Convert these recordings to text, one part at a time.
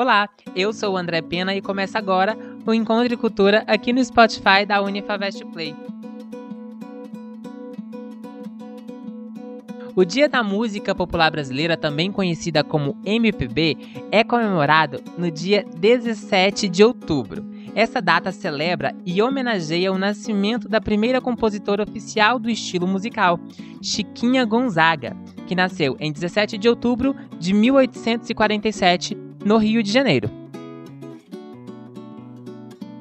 Olá, eu sou o André Pena e começa agora o Encontro de Cultura aqui no Spotify da Unifavest Play. O Dia da Música Popular Brasileira, também conhecida como MPB, é comemorado no dia 17 de outubro. Essa data celebra e homenageia o nascimento da primeira compositora oficial do estilo musical, Chiquinha Gonzaga, que nasceu em 17 de outubro de 1847 no Rio de Janeiro.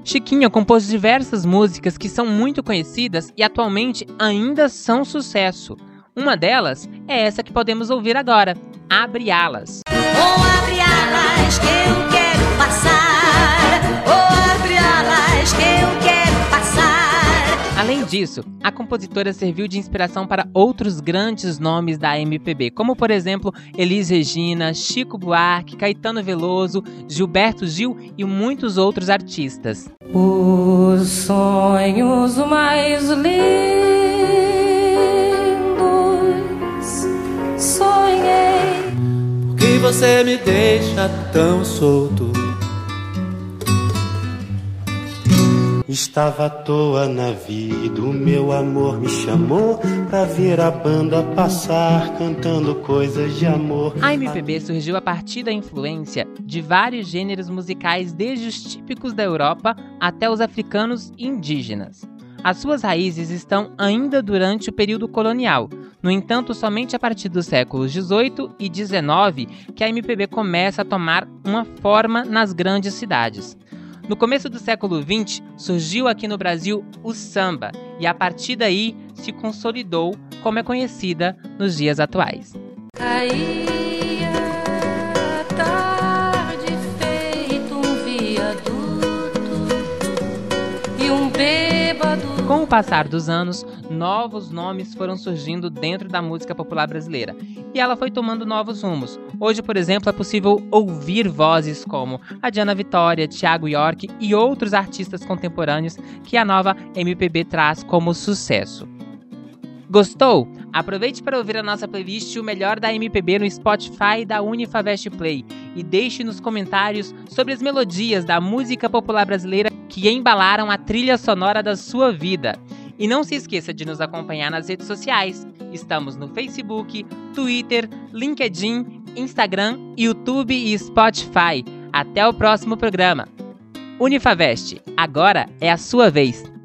Chiquinha compôs diversas músicas que são muito conhecidas e atualmente ainda são sucesso. Uma delas é essa que podemos ouvir agora, Abre Alas. Oh, abre alas disso, a compositora serviu de inspiração para outros grandes nomes da MPB, como por exemplo Elis Regina, Chico Buarque, Caetano Veloso, Gilberto Gil e muitos outros artistas. Os sonhos mais lindos você me deixa tão solto. Estava à toa na vida, o meu amor me chamou pra ver a banda passar cantando coisas de amor. A MPB surgiu a partir da influência de vários gêneros musicais, desde os típicos da Europa até os africanos e indígenas. As suas raízes estão ainda durante o período colonial. No entanto, somente a partir dos séculos 18 e 19 que a MPB começa a tomar uma forma nas grandes cidades. No começo do século 20, surgiu aqui no Brasil o samba e a partir daí se consolidou como é conhecida nos dias atuais. Com o passar dos anos, novos nomes foram surgindo dentro da música popular brasileira e ela foi tomando novos rumos. Hoje, por exemplo, é possível ouvir vozes como a Diana Vitória, Thiago York e outros artistas contemporâneos que a nova MPB traz como sucesso. Gostou? Aproveite para ouvir a nossa playlist O Melhor da MPB no Spotify da Unifavest Play e deixe nos comentários sobre as melodias da música popular brasileira que embalaram a trilha sonora da sua vida. E não se esqueça de nos acompanhar nas redes sociais. Estamos no Facebook, Twitter, LinkedIn, Instagram, YouTube e Spotify. Até o próximo programa. Unifavest, agora é a sua vez.